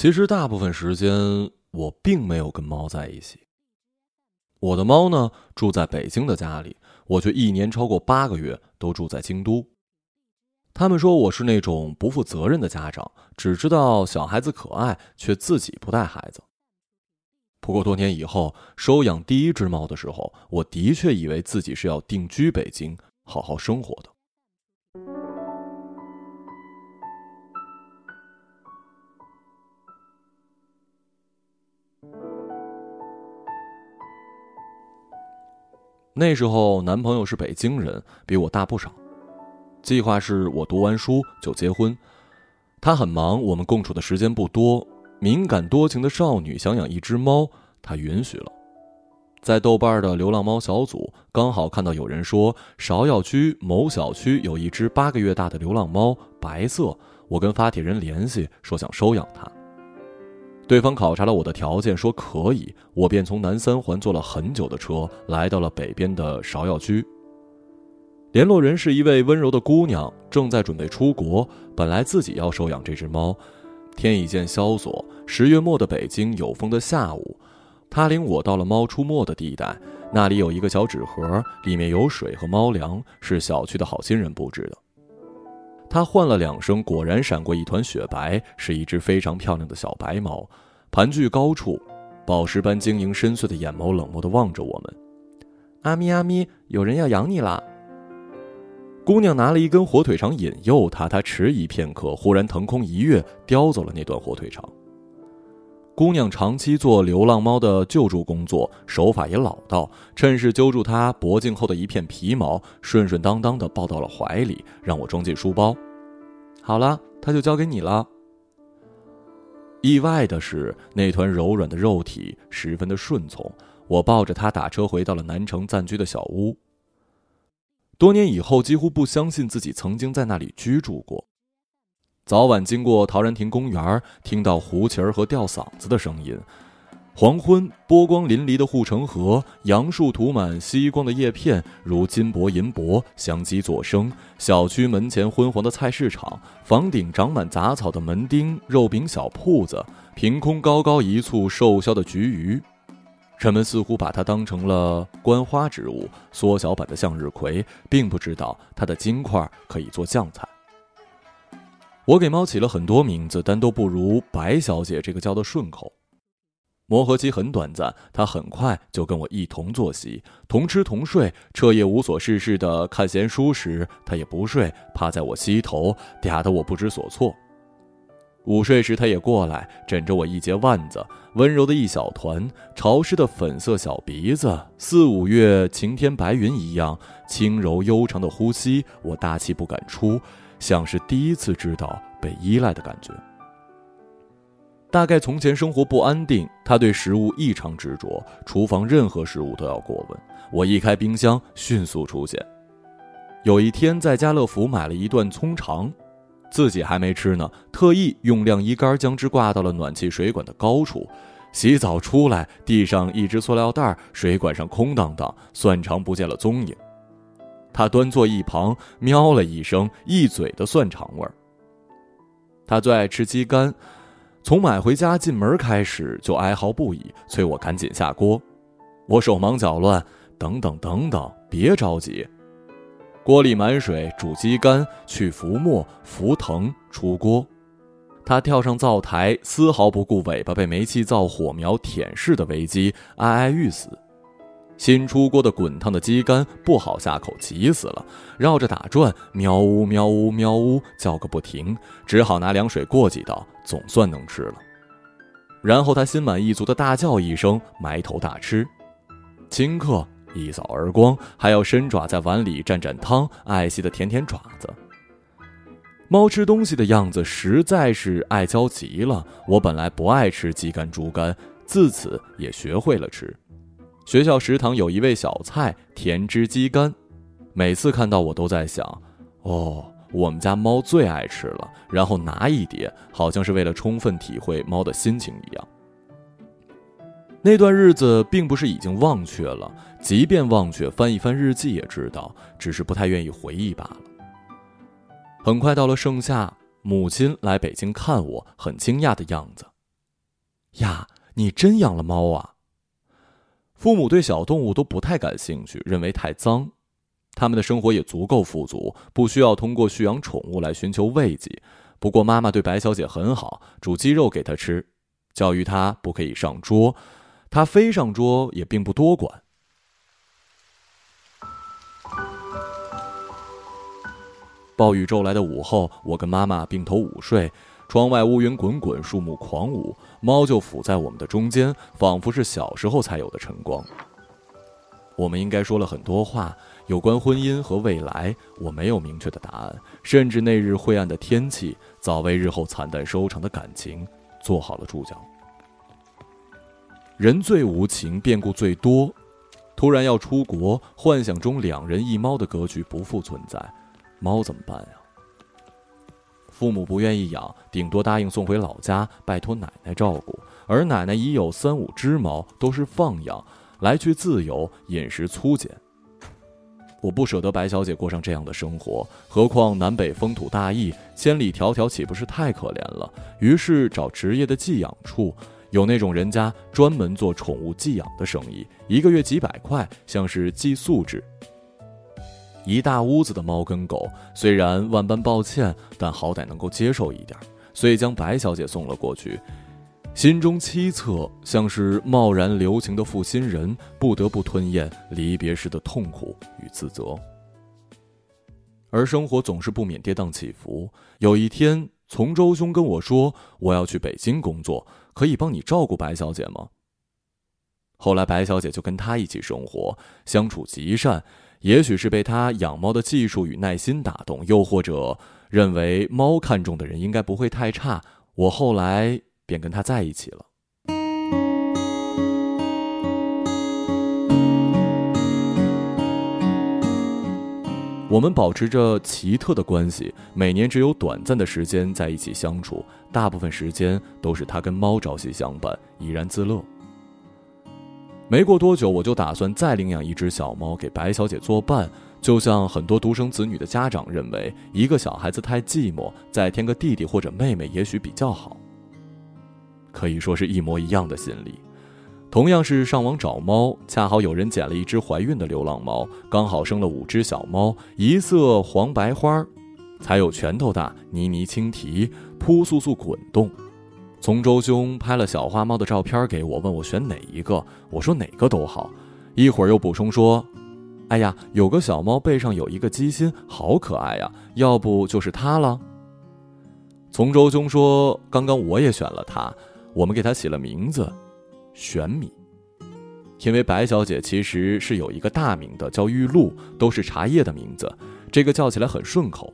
其实大部分时间我并没有跟猫在一起。我的猫呢住在北京的家里，我却一年超过八个月都住在京都。他们说我是那种不负责任的家长，只知道小孩子可爱，却自己不带孩子。不过多年以后收养第一只猫的时候，我的确以为自己是要定居北京，好好生活的。那时候男朋友是北京人，比我大不少。计划是我读完书就结婚。他很忙，我们共处的时间不多。敏感多情的少女想养一只猫，他允许了。在豆瓣的流浪猫小组，刚好看到有人说芍药区某小区有一只八个月大的流浪猫，白色。我跟发帖人联系，说想收养它。对方考察了我的条件，说可以，我便从南三环坐了很久的车，来到了北边的芍药居。联络人是一位温柔的姑娘，正在准备出国，本来自己要收养这只猫。天已渐萧索，十月末的北京有风的下午，她领我到了猫出没的地带，那里有一个小纸盒，里面有水和猫粮，是小区的好心人布置的。他唤了两声，果然闪过一团雪白，是一只非常漂亮的小白猫，盘踞高处，宝石般晶莹深邃的眼眸冷漠地望着我们。阿咪阿咪，有人要养你啦！姑娘拿了一根火腿肠引诱他，他迟疑片刻，忽然腾空一跃，叼走了那段火腿肠。姑娘长期做流浪猫的救助工作，手法也老道。趁势揪住它脖颈后的一片皮毛，顺顺当当的抱到了怀里，让我装进书包。好了，它就交给你了。意外的是，那团柔软的肉体十分的顺从。我抱着它打车回到了南城暂居的小屋。多年以后，几乎不相信自己曾经在那里居住过。早晚经过陶然亭公园，听到胡琴儿和吊嗓子的声音。黄昏，波光粼粼的护城河，杨树涂满夕光的叶片，如金箔银箔相击作声。小区门前昏黄的菜市场，房顶长满杂草的门钉，肉饼小铺子，凭空高高一簇瘦削的菊鱼。人们似乎把它当成了观花植物，缩小版的向日葵，并不知道它的茎块可以做酱菜。我给猫起了很多名字，但都不如白小姐这个叫的顺口。磨合期很短暂，她很快就跟我一同作息，同吃同睡。彻夜无所事事的看闲书时，她也不睡，趴在我膝头，嗲得我不知所措。午睡时，她也过来枕着我一截腕子，温柔的一小团，潮湿的粉色小鼻子，四五月晴天白云一样轻柔悠长的呼吸，我大气不敢出。像是第一次知道被依赖的感觉。大概从前生活不安定，他对食物异常执着，厨房任何食物都要过问。我一开冰箱，迅速出现。有一天在家乐福买了一段葱肠，自己还没吃呢，特意用晾衣杆将之挂到了暖气水管的高处。洗澡出来，地上一只塑料袋，水管上空荡荡，蒜肠不见了踪影。他端坐一旁，喵了一声，一嘴的蒜肠味儿。他最爱吃鸡肝，从买回家进门开始就哀嚎不已，催我赶紧下锅。我手忙脚乱，等等等等，别着急。锅里满水，煮鸡肝，去浮沫，浮腾，出锅。他跳上灶台，丝毫不顾尾巴被煤气灶火苗舔噬的危机，哀哀欲死。新出锅的滚烫的鸡肝不好下口，急死了，绕着打转，喵呜喵呜喵呜叫个不停，只好拿凉水过几道，总算能吃了。然后他心满意足的大叫一声，埋头大吃。顷刻一扫而光，还要伸爪在碗里蘸蘸汤，爱惜的舔舔爪子。猫吃东西的样子实在是爱娇极了。我本来不爱吃鸡肝、猪肝，自此也学会了吃。学校食堂有一味小菜甜汁鸡肝，每次看到我都在想，哦，我们家猫最爱吃了。然后拿一碟，好像是为了充分体会猫的心情一样。那段日子并不是已经忘却了，即便忘却，翻一翻日记也知道，只是不太愿意回忆罢了。很快到了盛夏，母亲来北京看我，很惊讶的样子，呀，你真养了猫啊？父母对小动物都不太感兴趣，认为太脏。他们的生活也足够富足，不需要通过蓄养宠物来寻求慰藉。不过妈妈对白小姐很好，煮鸡肉给她吃，教育她不可以上桌，她非上桌也并不多管。暴雨骤来的午后，我跟妈妈并头午睡，窗外乌云滚滚，树木狂舞，猫就伏在我们的中间，仿佛是小时候才有的晨光。我们应该说了很多话。有关婚姻和未来，我没有明确的答案。甚至那日晦暗的天气，早为日后惨淡收场的感情做好了注脚。人最无情，变故最多。突然要出国，幻想中两人一猫的格局不复存在，猫怎么办呀？父母不愿意养，顶多答应送回老家，拜托奶奶照顾。而奶奶已有三五只猫，都是放养，来去自由，饮食粗简。我不舍得白小姐过上这样的生活，何况南北风土大异，千里迢迢岂不是太可怜了？于是找职业的寄养处，有那种人家专门做宠物寄养的生意，一个月几百块，像是寄宿制。一大屋子的猫跟狗，虽然万般抱歉，但好歹能够接受一点，所以将白小姐送了过去。心中凄恻，像是贸然留情的负心人，不得不吞咽离别时的痛苦与自责。而生活总是不免跌宕起伏。有一天，从周兄跟我说：“我要去北京工作，可以帮你照顾白小姐吗？”后来，白小姐就跟他一起生活，相处极善。也许是被他养猫的技术与耐心打动，又或者认为猫看中的人应该不会太差。我后来。便跟他在一起了。我们保持着奇特的关系，每年只有短暂的时间在一起相处，大部分时间都是他跟猫朝夕相伴，怡然自乐。没过多久，我就打算再领养一只小猫给白小姐作伴，就像很多独生子女的家长认为，一个小孩子太寂寞，再添个弟弟或者妹妹也许比较好。可以说是一模一样的心理，同样是上网找猫，恰好有人捡了一只怀孕的流浪猫，刚好生了五只小猫，一色黄白花儿，才有拳头大，泥泥轻提，扑簌簌滚动。从周兄拍了小花猫的照片给我，问我选哪一个，我说哪个都好，一会儿又补充说：“哎呀，有个小猫背上有一个鸡心，好可爱呀，要不就是它了。”从周兄说：“刚刚我也选了它。”我们给它起了名字，玄米，因为白小姐其实是有一个大名的，叫玉露，都是茶叶的名字，这个叫起来很顺口。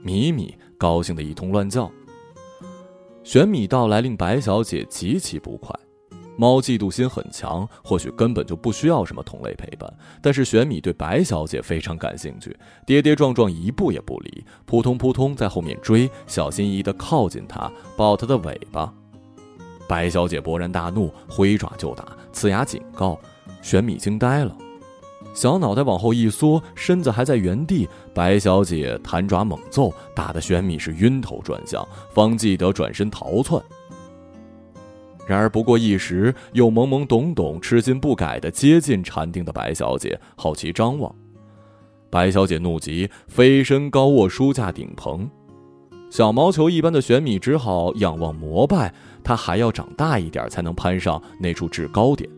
米米高兴的一通乱叫。玄米到来令白小姐极其不快，猫嫉妒心很强，或许根本就不需要什么同类陪伴，但是玄米对白小姐非常感兴趣，跌跌撞撞一步也不离，扑通扑通在后面追，小心翼翼地靠近她，抱她的尾巴。白小姐勃然大怒，挥爪就打，呲牙警告。玄米惊呆了，小脑袋往后一缩，身子还在原地。白小姐弹爪猛揍，打得玄米是晕头转向，方记得转身逃窜。然而不过一时，又懵懵懂懂、痴心不改地接近禅定的白小姐，好奇张望。白小姐怒极，飞身高卧书架顶棚。小毛球一般的玄米只好仰望膜拜，他还要长大一点才能攀上那处制高点。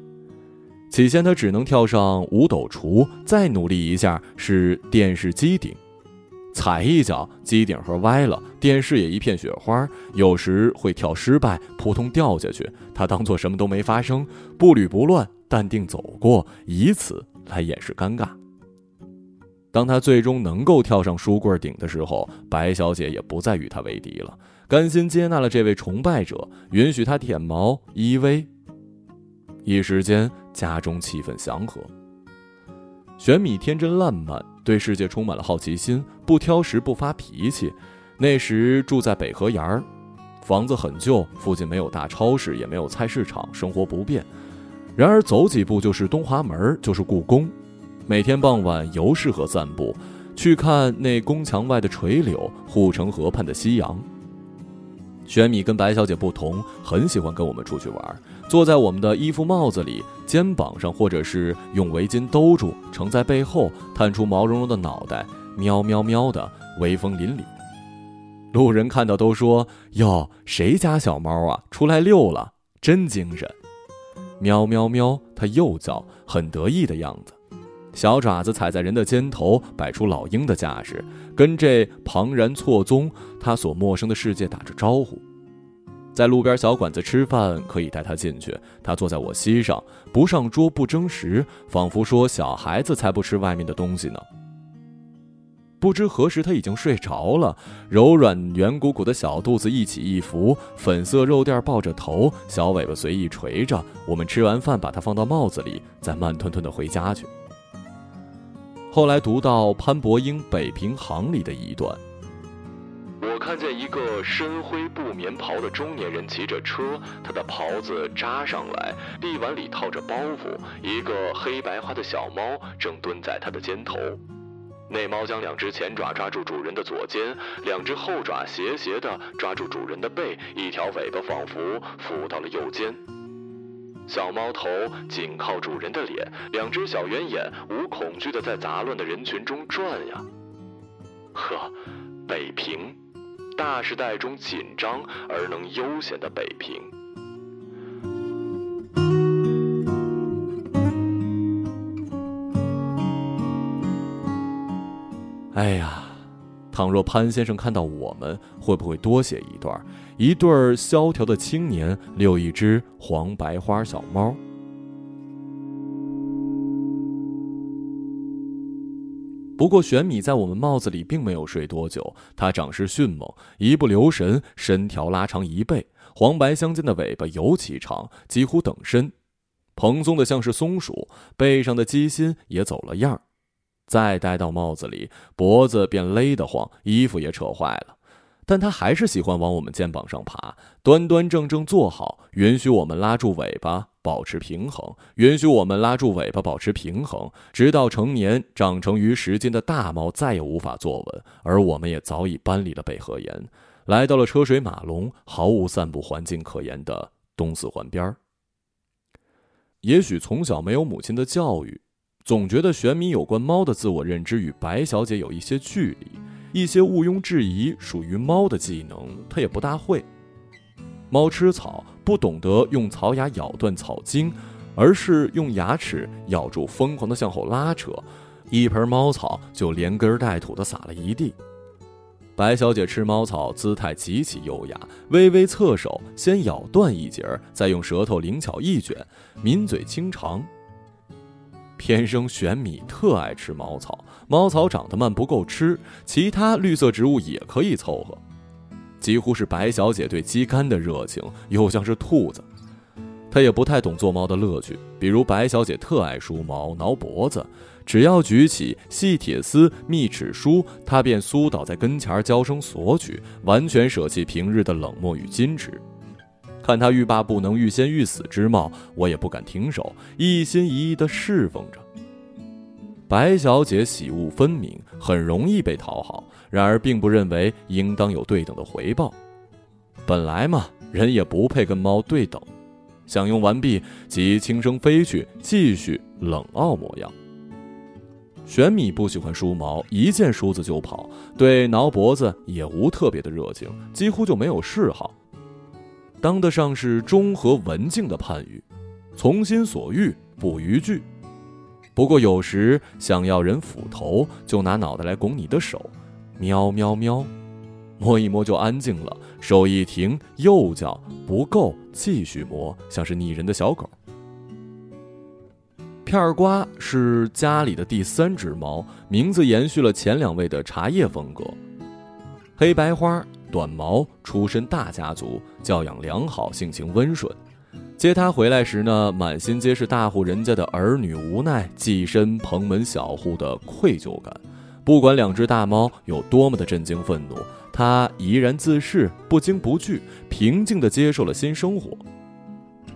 起先他只能跳上五斗橱，再努力一下是电视机顶，踩一脚机顶盒歪了，电视也一片雪花。有时会跳失败，扑通掉下去，他当做什么都没发生，步履不乱，淡定走过，以此来掩饰尴尬。当他最终能够跳上书柜顶的时候，白小姐也不再与他为敌了，甘心接纳了这位崇拜者，允许他舔毛依偎。一时间，家中气氛祥和。玄米天真烂漫，对世界充满了好奇心，不挑食，不发脾气。那时住在北河沿儿，房子很旧，附近没有大超市，也没有菜市场，生活不便。然而走几步就是东华门，就是故宫。每天傍晚尤适合散步，去看那宫墙外的垂柳，护城河畔的夕阳。玄米跟白小姐不同，很喜欢跟我们出去玩，坐在我们的衣服帽子里、肩膀上，或者是用围巾兜住，撑在背后，探出毛茸茸的脑袋，喵喵喵的，威风凛凛。路人看到都说：“哟，谁家小猫啊，出来溜了，真精神！”喵喵喵，它又叫，很得意的样子，小爪子踩在人的肩头，摆出老鹰的架势，跟这庞然错综、它所陌生的世界打着招呼。在路边小馆子吃饭，可以带他进去，他坐在我膝上，不上桌不争食，仿佛说小孩子才不吃外面的东西呢。不知何时，他已经睡着了，柔软圆鼓鼓的小肚子一起一伏，粉色肉垫抱着头，小尾巴随意垂着。我们吃完饭，把它放到帽子里，再慢吞吞的回家去。后来读到潘伯英《北平行》里的一段，看见一个深灰布棉袍的中年人骑着车，他的袍子扎上来，臂腕里套着包袱，一个黑白花的小猫正蹲在他的肩头。那猫将两只前爪抓住主人的左肩，两只后爪斜斜地抓住主人的背，一条尾巴仿佛扶到了右肩。小猫头紧靠主人的脸，两只小圆眼无恐惧地在杂乱的人群中转呀。呵，北平，大时代中紧张而能悠闲的北平。哎呀，倘若潘先生看到我们，会不会多写一段？一对儿萧条的青年遛一只黄白花小猫。不过玄米在我们帽子里并没有睡多久，它长势迅猛，一不留神身条拉长一倍，黄白相间的尾巴尤其长，几乎等身，蓬松的像是松鼠，背上的鸡心也走了样儿。再戴到帽子里，脖子便勒得慌，衣服也扯坏了。但它还是喜欢往我们肩膀上爬，端端正正坐好，允许我们拉住尾巴保持平衡，允许我们拉住尾巴保持平衡，直到成年长成于十斤的大猫再也无法坐稳，而我们也早已搬离了北河沿，来到了车水马龙、毫无散步环境可言的东四环边儿。也许从小没有母亲的教育。总觉得玄米有关猫的自我认知与白小姐有一些距离，一些毋庸置疑属于猫的技能，它也不大会。猫吃草不懂得用草牙咬断草茎，而是用牙齿咬住，疯狂的向后拉扯，一盆猫草就连根带土的撒了一地。白小姐吃猫草姿态极其优雅，微微侧手，先咬断一截，再用舌头灵巧一卷，抿嘴清尝。天生玄米特爱吃猫草，猫草长得慢不够吃，其他绿色植物也可以凑合。几乎是白小姐对鸡肝的热情，又像是兔子。她也不太懂做猫的乐趣，比如白小姐特爱梳毛、挠脖子，只要举起细铁丝密齿梳，她便酥倒在跟前娇声索取，完全舍弃平日的冷漠与矜持。看他欲罢不能、欲仙欲死之貌，我也不敢停手，一心一意地侍奉着。白小姐喜恶分明，很容易被讨好，然而并不认为应当有对等的回报。本来嘛，人也不配跟猫对等。享用完毕，即轻声飞去，继续冷傲模样。玄米不喜欢梳毛，一见梳子就跑，对挠脖子也无特别的热情，几乎就没有嗜好。当得上是中和文静的判语，从心所欲不逾矩。不过有时想要人斧头，就拿脑袋来拱你的手，喵喵喵，摸一摸就安静了。手一停又叫不够，继续摸，像是拟人的小狗。片儿瓜是家里的第三只猫，名字延续了前两位的茶叶风格，黑白花。短毛出身大家族，教养良好，性情温顺。接他回来时呢，满心皆是大户人家的儿女无奈寄身蓬门小户的愧疚感。不管两只大猫有多么的震惊愤怒，他怡然自适，不惊不惧，平静地接受了新生活。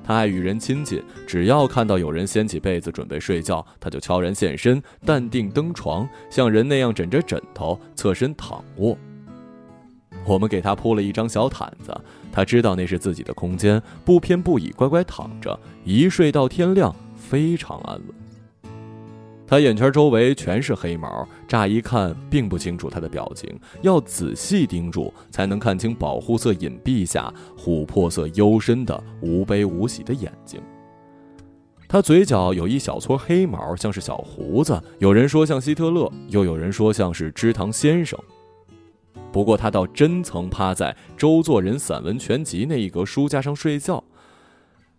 他爱与人亲近，只要看到有人掀起被子准备睡觉，他就悄然现身，淡定登床，像人那样枕着枕头侧身躺卧。我们给他铺了一张小毯子，他知道那是自己的空间，不偏不倚，乖乖躺着，一睡到天亮，非常安稳。他眼圈周围全是黑毛，乍一看并不清楚他的表情，要仔细盯住才能看清保护色隐蔽下琥珀色幽深的无悲无喜的眼睛。他嘴角有一小撮黑毛，像是小胡子，有人说像希特勒，又有人说像是芝堂先生。不过他倒真曾趴在周作人散文全集那一格书架上睡觉，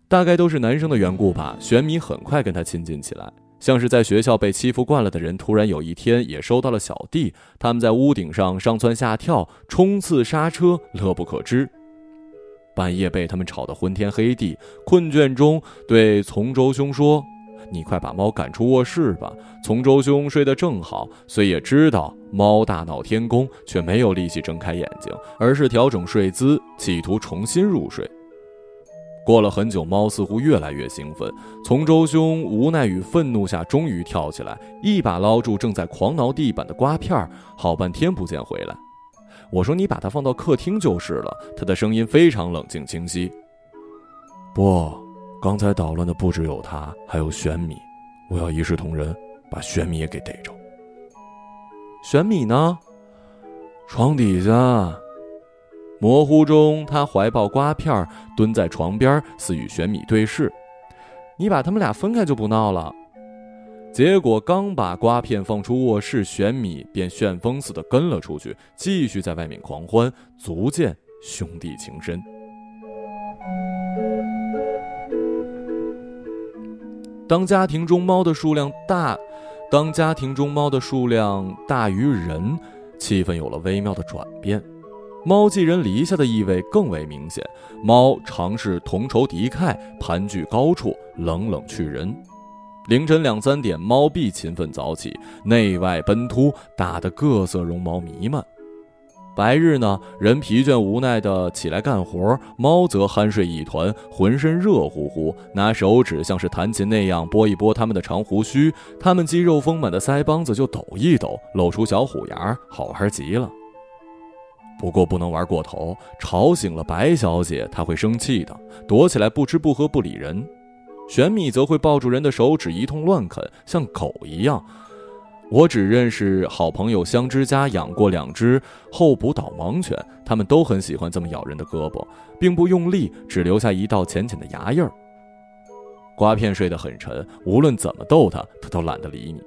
大概都是男生的缘故吧。玄米很快跟他亲近起来。像是在学校被欺负惯了的人，突然有一天也收到了小弟。他们在屋顶上上蹿下跳，冲刺刹车，乐不可支。半夜被他们吵得昏天黑地，困倦中对从周兄说：“你快把猫赶出卧室吧。”从周兄睡得正好，虽也知道猫大闹天宫，却没有力气睁开眼睛，而是调整睡姿，企图重新入睡。过了很久，猫似乎越来越兴奋。从周兄无奈与愤怒下，终于跳起来，一把捞住正在狂挠地板的瓜片好半天不见回来。我说：“你把它放到客厅就是了。”他的声音非常冷静清晰。不，刚才捣乱的不只有他，还有玄米。我要一视同仁，把玄米也给逮着。玄米呢？床底下。模糊中，他怀抱瓜片，蹲在床边，似与玄米对视。你把他们俩分开就不闹了。结果刚把瓜片放出卧室，玄米便旋风似的跟了出去，继续在外面狂欢，足见兄弟情深。当家庭中猫的数量大，当家庭中猫的数量大于人，气氛有了微妙的转变。猫寄人篱下的意味更为明显。猫常是同仇敌忾，盘踞高处，冷冷去人。凌晨两三点，猫必勤奋早起，内外奔突，打得各色绒毛弥漫。白日呢，人疲倦无奈地起来干活，猫则酣睡一团，浑身热乎乎，拿手指像是弹琴那样拨一拨它们的长胡须，它们肌肉丰满的腮帮子就抖一抖，露出小虎牙，好玩极了。不过不能玩过头，吵醒了白小姐，她会生气的，躲起来不吃不喝不理人。玄米则会抱住人的手指一通乱啃，像狗一样。我只认识好朋友香之家养过两只候补导盲犬，它们都很喜欢这么咬人的胳膊，并不用力，只留下一道浅浅的牙印儿。瓜片睡得很沉，无论怎么逗它，它都懒得理你。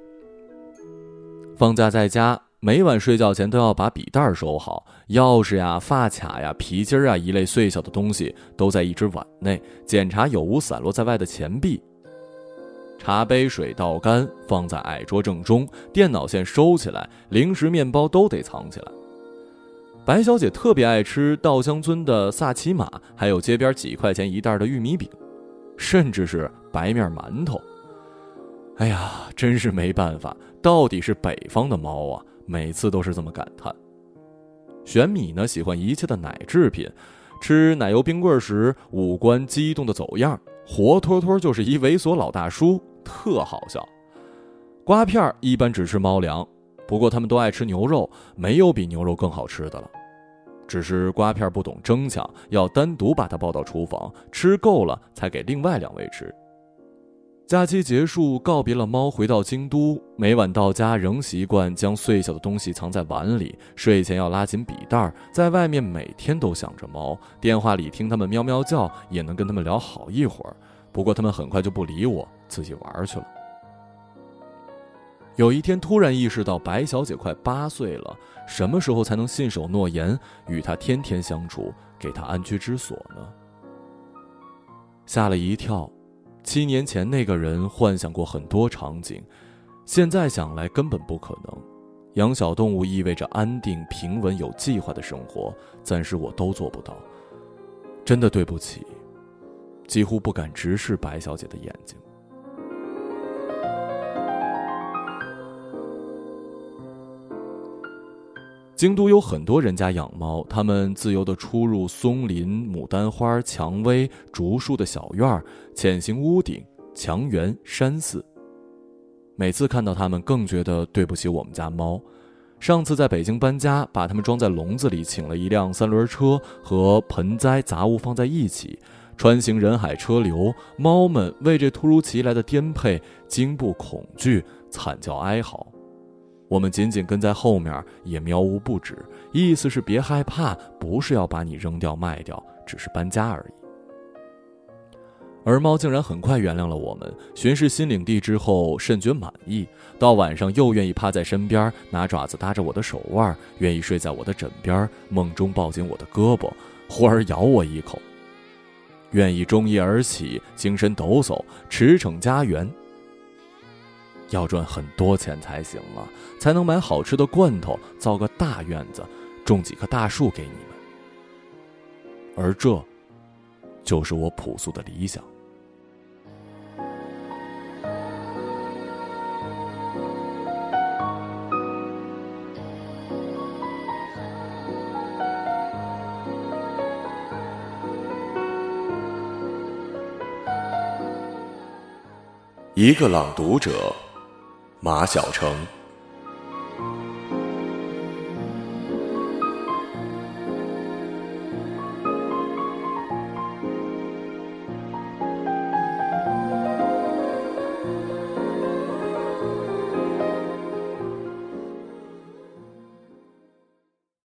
放假在家。每晚睡觉前都要把笔袋收好，钥匙呀、发卡呀、皮筋儿啊一类碎小的东西都在一只碗内，检查有无散落在外的钱币。茶杯水倒干，放在矮桌正中，电脑线收起来，零食、面包都得藏起来。白小姐特别爱吃稻香村的萨琪玛，还有街边几块钱一袋的玉米饼，甚至是白面馒头。哎呀，真是没办法，到底是北方的猫啊！每次都是这么感叹。玄米呢，喜欢一切的奶制品，吃奶油冰棍时五官激动的走样，活脱脱就是一猥琐老大叔，特好笑。瓜片一般只吃猫粮，不过他们都爱吃牛肉，没有比牛肉更好吃的了。只是瓜片不懂争抢，要单独把它抱到厨房，吃够了才给另外两位吃。假期结束，告别了猫，回到京都。每晚到家，仍习惯将碎小的东西藏在碗里。睡前要拉紧笔袋，在外面每天都想着猫。电话里听它们喵喵叫，也能跟它们聊好一会儿。不过它们很快就不理我，自己玩去了。有一天，突然意识到白小姐快八岁了，什么时候才能信守诺言，与她天天相处，给她安居之所呢？吓了一跳。七年前那个人幻想过很多场景，现在想来根本不可能。养小动物意味着安定、平稳、有计划的生活，暂时我都做不到。真的对不起，几乎不敢直视白小姐的眼睛。京都有很多人家养猫，他们自由地出入松林、牡丹花、蔷薇、竹树的小院儿，潜行屋顶、墙垣、山寺。每次看到他们，更觉得对不起我们家猫。上次在北京搬家，把它们装在笼子里，请了一辆三轮车和盆栽杂物放在一起，穿行人海车流，猫们为这突如其来的颠沛惊怖恐惧，惨叫哀嚎。我们紧紧跟在后面，也喵呜不止，意思是别害怕，不是要把你扔掉卖掉，只是搬家而已。而猫竟然很快原谅了我们，巡视新领地之后甚觉满意。到晚上又愿意趴在身边，拿爪子搭着我的手腕，愿意睡在我的枕边，梦中抱紧我的胳膊，忽而咬我一口。愿意中夜而起，精神抖擞，驰骋家园。要赚很多钱才行啊，才能买好吃的罐头，造个大院子，种几棵大树给你们。而这，就是我朴素的理想。一个朗读者，马晓成。